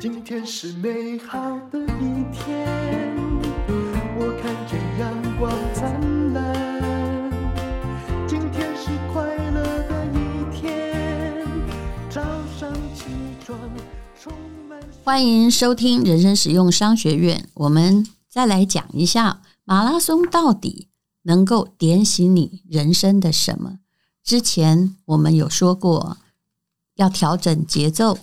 今天是美好的一天，我看见阳光灿烂。今天是快乐的一天，早上起床充满。欢迎收听人生使用商学院。我们再来讲一下马拉松到底能够点醒你人生的什么？之前我们有说过，要调整节奏。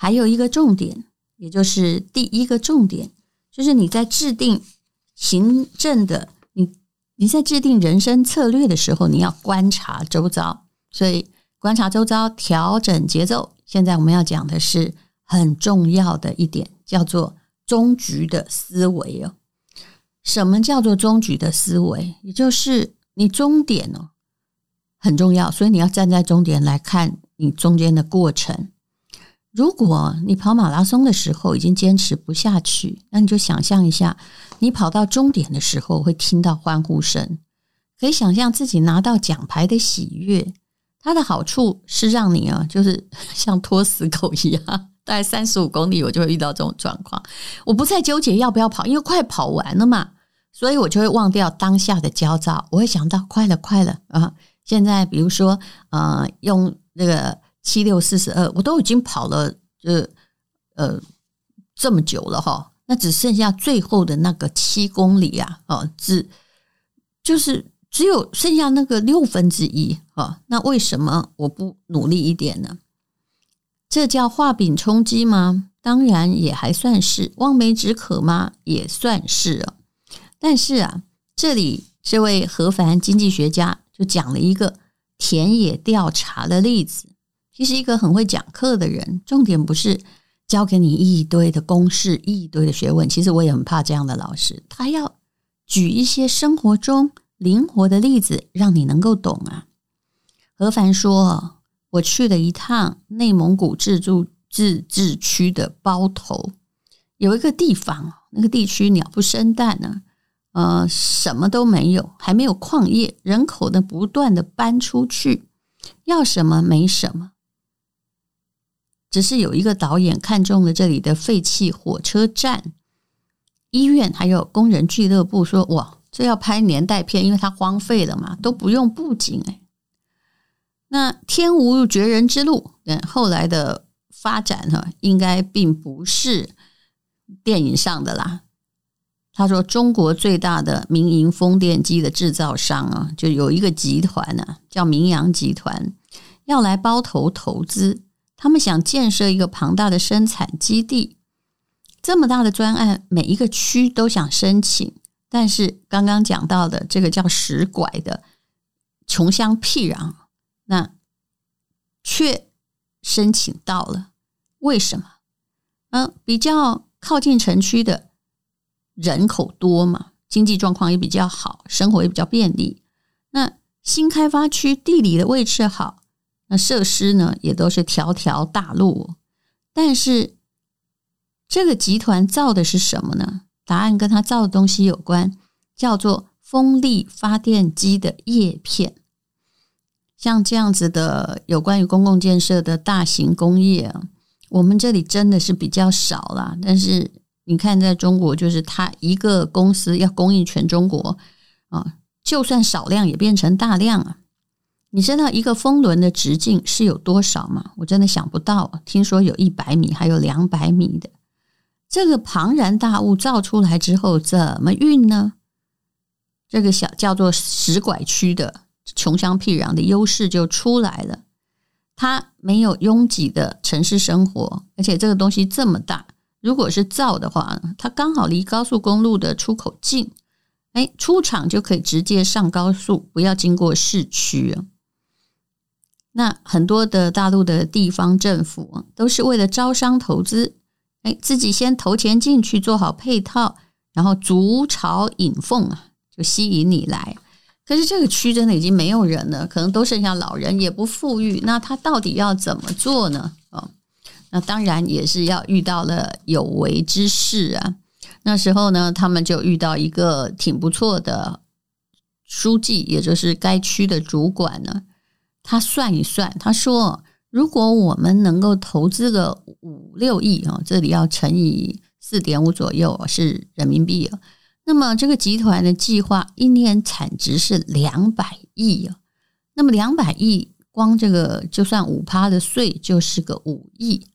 还有一个重点，也就是第一个重点，就是你在制定行政的你你在制定人生策略的时候，你要观察周遭。所以观察周遭，调整节奏。现在我们要讲的是很重要的一点，叫做终局的思维哦。什么叫做终局的思维？也就是你终点哦很重要，所以你要站在终点来看你中间的过程。如果你跑马拉松的时候已经坚持不下去，那你就想象一下，你跑到终点的时候会听到欢呼声，可以想象自己拿到奖牌的喜悦。它的好处是让你啊，就是像拖死狗一样，大概三十五公里我就会遇到这种状况。我不再纠结要不要跑，因为快跑完了嘛，所以我就会忘掉当下的焦躁，我会想到快了，快了啊！现在比如说，呃，用那个。七六四十二，我都已经跑了，呃呃这么久了哈，那只剩下最后的那个七公里啊，哦，只就是只有剩下那个六分之一啊，那为什么我不努力一点呢？这叫画饼充饥吗？当然也还算是，望梅止渴吗？也算是啊。但是啊，这里这位何凡经济学家就讲了一个田野调查的例子。其实一个很会讲课的人，重点不是教给你一堆的公式、一堆的学问。其实我也很怕这样的老师，他要举一些生活中灵活的例子，让你能够懂啊。何凡说：“我去了一趟内蒙古自治自治区的包头，有一个地方，那个地区鸟不生蛋呢，呃，什么都没有，还没有矿业，人口呢不断的搬出去，要什么没什么。”只是有一个导演看中了这里的废弃火车站、医院，还有工人俱乐部，说：“哇，这要拍年代片，因为它荒废了嘛，都不用布景哎。”那天无绝人之路，嗯，后来的发展哈，应该并不是电影上的啦。他说：“中国最大的民营风电机的制造商啊，就有一个集团呢，叫明阳集团，要来包头投资。”他们想建设一个庞大的生产基地，这么大的专案，每一个区都想申请，但是刚刚讲到的这个叫石拐的穷乡僻壤，那却申请到了，为什么？嗯，比较靠近城区的人口多嘛，经济状况也比较好，生活也比较便利。那新开发区地理的位置好。那设施呢，也都是条条大路，但是这个集团造的是什么呢？答案跟他造的东西有关，叫做风力发电机的叶片。像这样子的有关于公共建设的大型工业，我们这里真的是比较少啦。但是你看，在中国，就是它一个公司要供应全中国啊，就算少量也变成大量啊。你知道一个风轮的直径是有多少吗？我真的想不到。听说有一百米，还有两百米的。这个庞然大物造出来之后，怎么运呢？这个小叫做石拐区的穷乡僻壤的优势就出来了。它没有拥挤的城市生活，而且这个东西这么大，如果是造的话，它刚好离高速公路的出口近，哎，出厂就可以直接上高速，不要经过市区。那很多的大陆的地方政府都是为了招商投资，哎，自己先投钱进去，做好配套，然后筑巢引凤啊，就吸引你来。可是这个区真的已经没有人了，可能都剩下老人，也不富裕。那他到底要怎么做呢？哦，那当然也是要遇到了有为之士啊。那时候呢，他们就遇到一个挺不错的书记，也就是该区的主管呢。他算一算，他说：“如果我们能够投资个五六亿哦，这里要乘以四点五左右是人民币哦。那么这个集团的计划一年产值是两百亿哦。那么两百亿，光这个就算五趴的税就是个五亿。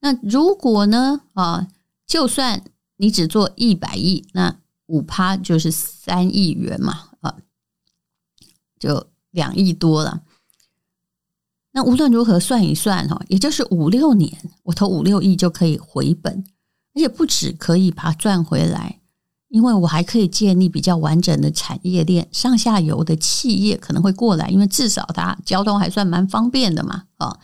那如果呢啊，就算你只做一百亿，那五趴就是三亿元嘛啊，就两亿多了。那无论如何算一算哈，也就是五六年，我投五六亿就可以回本，而且不止可以把它赚回来，因为我还可以建立比较完整的产业链，上下游的企业可能会过来，因为至少它交通还算蛮方便的嘛啊。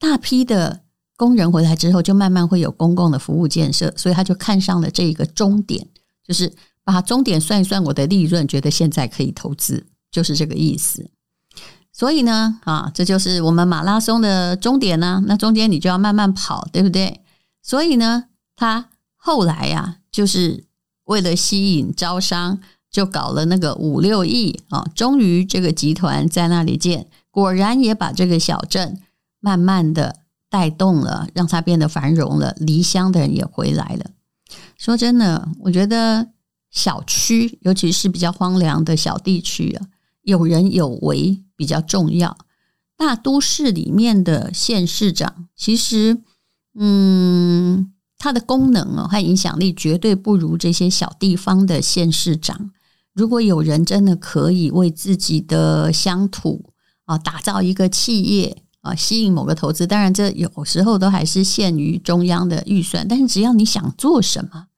大批的工人回来之后，就慢慢会有公共的服务建设，所以他就看上了这一个终点，就是把终点算一算我的利润，觉得现在可以投资，就是这个意思。所以呢，啊，这就是我们马拉松的终点呢。那中间你就要慢慢跑，对不对？所以呢，他后来呀，就是为了吸引招商，就搞了那个五六亿啊。终于这个集团在那里建，果然也把这个小镇慢慢的带动了，让它变得繁荣了。离乡的人也回来了。说真的，我觉得小区，尤其是比较荒凉的小地区啊，有人有为。比较重要，大都市里面的县市长，其实，嗯，它的功能哦和影响力绝对不如这些小地方的县市长。如果有人真的可以为自己的乡土啊打造一个企业啊，吸引某个投资，当然这有时候都还是限于中央的预算，但是只要你想做什么，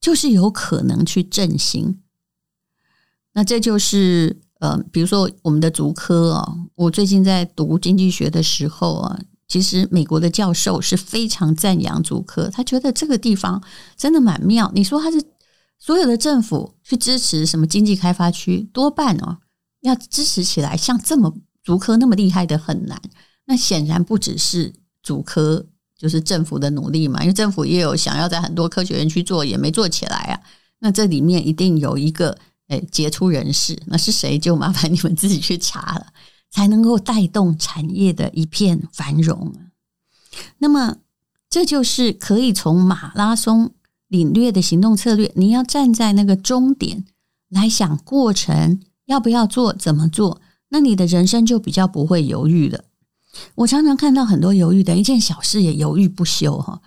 就是有可能去振兴。那这就是。呃，比如说我们的竹科啊，我最近在读经济学的时候啊，其实美国的教授是非常赞扬竹科，他觉得这个地方真的蛮妙。你说他是所有的政府去支持什么经济开发区，多半哦要支持起来，像这么竹科那么厉害的很难。那显然不只是竹科，就是政府的努力嘛，因为政府也有想要在很多科学园区做，也没做起来啊。那这里面一定有一个。哎，杰出人士，那是谁？就麻烦你们自己去查了，才能够带动产业的一片繁荣。那么，这就是可以从马拉松领略的行动策略。你要站在那个终点来想过程，要不要做，怎么做，那你的人生就比较不会犹豫了。我常常看到很多犹豫的，一件小事也犹豫不休，哈。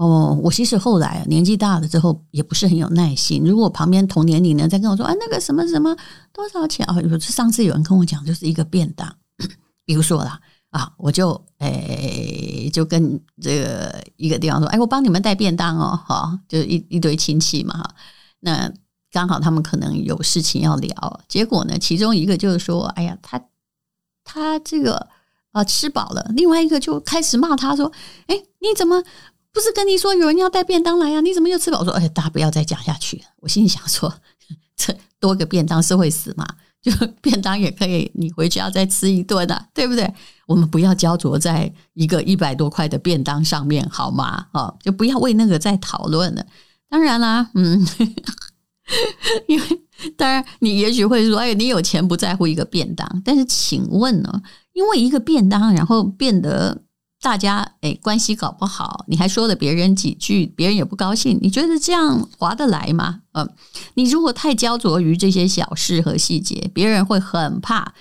哦我其实后来年纪大了之后也不是很有耐心。如果旁边同年龄呢在跟我说啊，那个什么什么多少钱啊？有上次有人跟我讲，就是一个便当，比如说啦啊，我就诶、就跟这个一个地方说，哎，我帮你们带便当哦，哈，就是一一堆亲戚嘛哈。那刚好他们可能有事情要聊，结果呢，其中一个就是说，哎呀，他他这个啊吃饱了，另外一个就开始骂他说，哎，你怎么？不是跟你说有人要带便当来呀？你怎么又吃饱？我说，哎，大家不要再讲下去。我心里想说，这多个便当是会死吗？就便当也可以，你回去要再吃一顿的，对不对？我们不要焦灼在一个一百多块的便当上面，好吗？哦，就不要为那个再讨论了。当然啦，嗯，因为当然你也许会说，哎，你有钱不在乎一个便当，但是请问呢？因为一个便当，然后变得。大家诶，关系搞不好，你还说了别人几句，别人也不高兴。你觉得这样划得来吗？嗯，你如果太焦灼于这些小事和细节，别人会很怕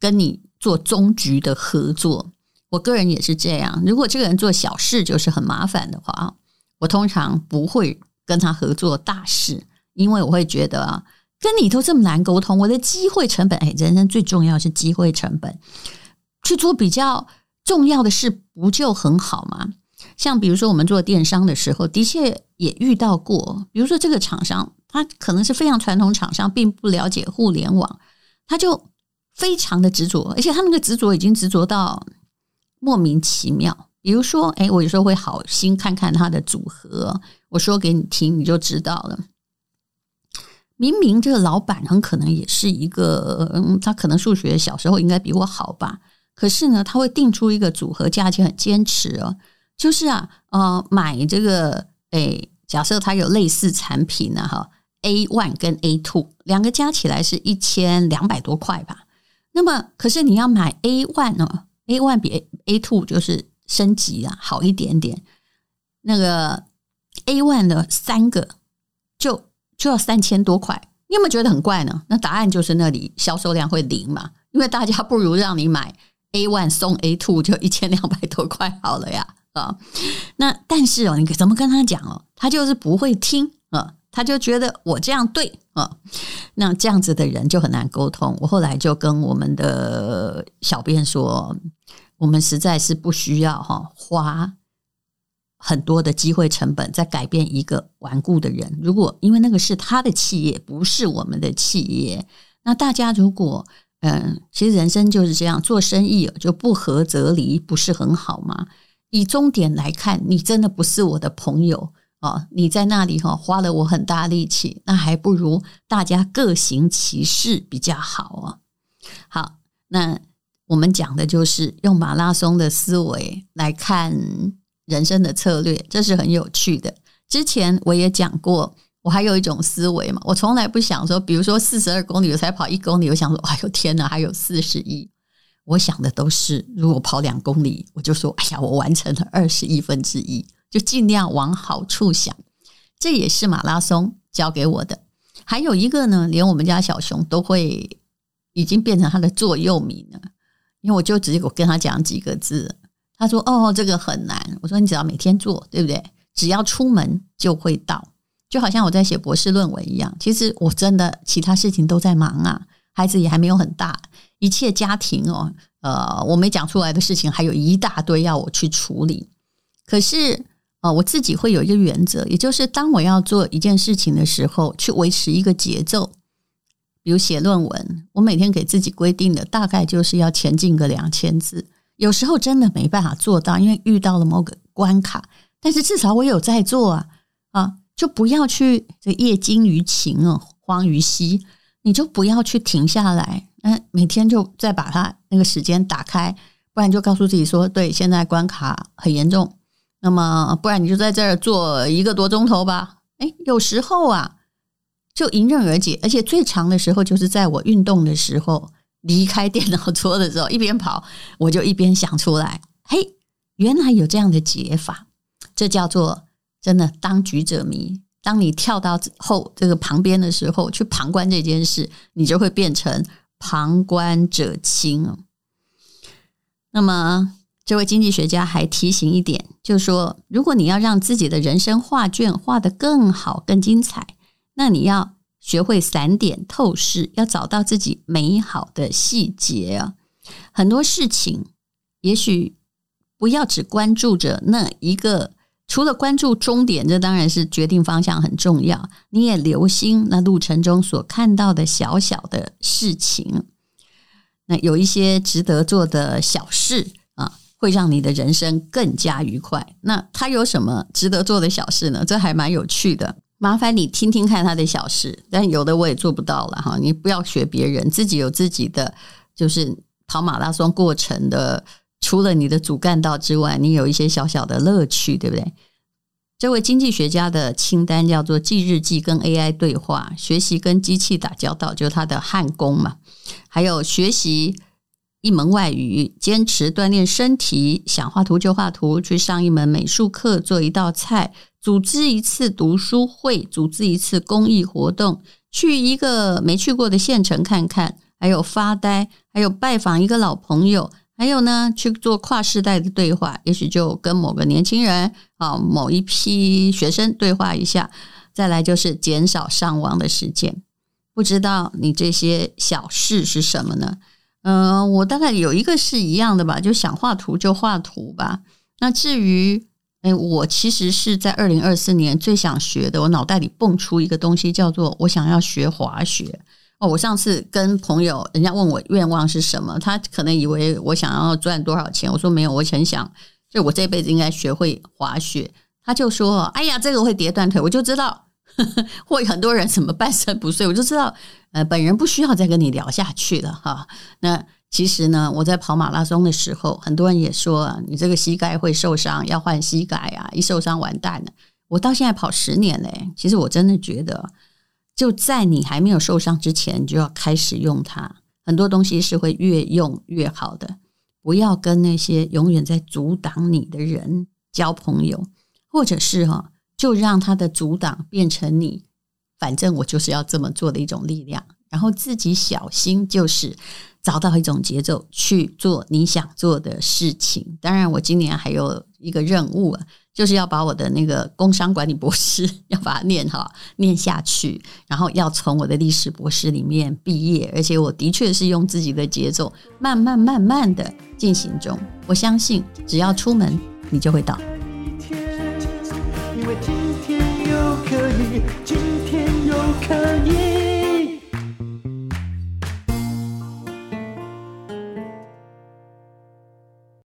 跟你做终局的合作。我个人也是这样。如果这个人做小事就是很麻烦的话，我通常不会跟他合作大事，因为我会觉得啊，跟你都这么难沟通，我的机会成本，诶，人生最重要是机会成本，去做比较。重要的事不就很好吗？像比如说我们做电商的时候，的确也遇到过。比如说这个厂商，他可能是非常传统厂商，并不了解互联网，他就非常的执着，而且他那个执着已经执着到莫名其妙。比如说，哎，我有时候会好心看看他的组合，我说给你听，你就知道了。明明这个老板很可能也是一个，嗯，他可能数学小时候应该比我好吧。可是呢，他会定出一个组合价钱，很坚持哦。就是啊，呃，买这个，诶，假设它有类似产品呢，哈，A one 跟 A two 两个加起来是一千两百多块吧。那么，可是你要买 A one 呢，A one 比 A two 就是升级啊，好一点点。那个 A one 的三个就就要三千多块，你有没有觉得很怪呢？那答案就是那里销售量会零嘛，因为大家不如让你买 A one 送 A two 就一千两百多块好了呀啊！那但是哦，你怎么跟他讲哦？他就是不会听啊，他就觉得我这样对啊，那这样子的人就很难沟通。我后来就跟我们的小编说，我们实在是不需要哈花。很多的机会成本在改变一个顽固的人。如果因为那个是他的企业，不是我们的企业，那大家如果嗯，其实人生就是这样，做生意就不合则离，不是很好吗？以终点来看，你真的不是我的朋友哦。你在那里哈花了我很大力气，那还不如大家各行其事比较好哦。好，那我们讲的就是用马拉松的思维来看。人生的策略，这是很有趣的。之前我也讲过，我还有一种思维嘛，我从来不想说，比如说四十二公里我才跑一公里，我想说，哎呦天哪，还有四十一。我想的都是，如果跑两公里，我就说，哎呀，我完成了二十亿分之一，就尽量往好处想。这也是马拉松教给我的。还有一个呢，连我们家小熊都会已经变成他的座右铭了，因为我就直接我跟他讲几个字。他说：“哦，这个很难。”我说：“你只要每天做，对不对？只要出门就会到，就好像我在写博士论文一样。其实我真的其他事情都在忙啊，孩子也还没有很大，一切家庭哦，呃，我没讲出来的事情还有一大堆要我去处理。可是，呃，我自己会有一个原则，也就是当我要做一件事情的时候，去维持一个节奏。比如写论文，我每天给自己规定的大概就是要前进个两千字。”有时候真的没办法做到，因为遇到了某个关卡。但是至少我有在做啊啊！就不要去这业精于勤哦，荒于嬉。你就不要去停下来，嗯，每天就再把它那个时间打开，不然就告诉自己说，对，现在关卡很严重。那么不然你就在这儿做一个多钟头吧。诶，有时候啊，就迎刃而解，而且最长的时候就是在我运动的时候。离开电脑桌的时候，一边跑，我就一边想出来，嘿，原来有这样的解法，这叫做真的当局者迷。当你跳到后这个旁边的时候，去旁观这件事，你就会变成旁观者清。那么，这位经济学家还提醒一点，就是说，如果你要让自己的人生画卷画得更好、更精彩，那你要。学会散点透视，要找到自己美好的细节啊！很多事情，也许不要只关注着那一个，除了关注终点，这当然是决定方向很重要。你也留心那路程中所看到的小小的事情，那有一些值得做的小事啊，会让你的人生更加愉快。那他有什么值得做的小事呢？这还蛮有趣的。麻烦你听听看他的小事，但有的我也做不到了哈。你不要学别人，自己有自己的，就是跑马拉松过程的。除了你的主干道之外，你有一些小小的乐趣，对不对？这位经济学家的清单叫做记日记、跟 AI 对话、学习跟机器打交道，就是他的焊工嘛。还有学习一门外语，坚持锻炼身体，想画图就画图，去上一门美术课，做一道菜。组织一次读书会，组织一次公益活动，去一个没去过的县城看看，还有发呆，还有拜访一个老朋友，还有呢，去做跨世代的对话，也许就跟某个年轻人啊，某一批学生对话一下。再来就是减少上网的时间。不知道你这些小事是什么呢？嗯、我大概有一个是一样的吧，就想画图就画图吧。那至于。哎，我其实是在二零二四年最想学的，我脑袋里蹦出一个东西，叫做我想要学滑雪。哦，我上次跟朋友，人家问我愿望是什么，他可能以为我想要赚多少钱，我说没有，我很想，就我这辈子应该学会滑雪。他就说：“哎呀，这个会跌断腿。”我就知道呵呵会很多人怎么半身不遂，我就知道，呃，本人不需要再跟你聊下去了哈。那。其实呢，我在跑马拉松的时候，很多人也说你这个膝盖会受伤，要换膝盖啊！一受伤完蛋了。我到现在跑十年嘞，其实我真的觉得，就在你还没有受伤之前，你就要开始用它。很多东西是会越用越好的，不要跟那些永远在阻挡你的人交朋友。或者是哈，就让他的阻挡变成你，反正我就是要这么做的一种力量。然后自己小心，就是找到一种节奏去做你想做的事情。当然，我今年还有一个任务啊，就是要把我的那个工商管理博士 要把它念好，念下去，然后要从我的历史博士里面毕业。而且我的确是用自己的节奏，慢慢慢慢的进行中。我相信，只要出门，你就会到。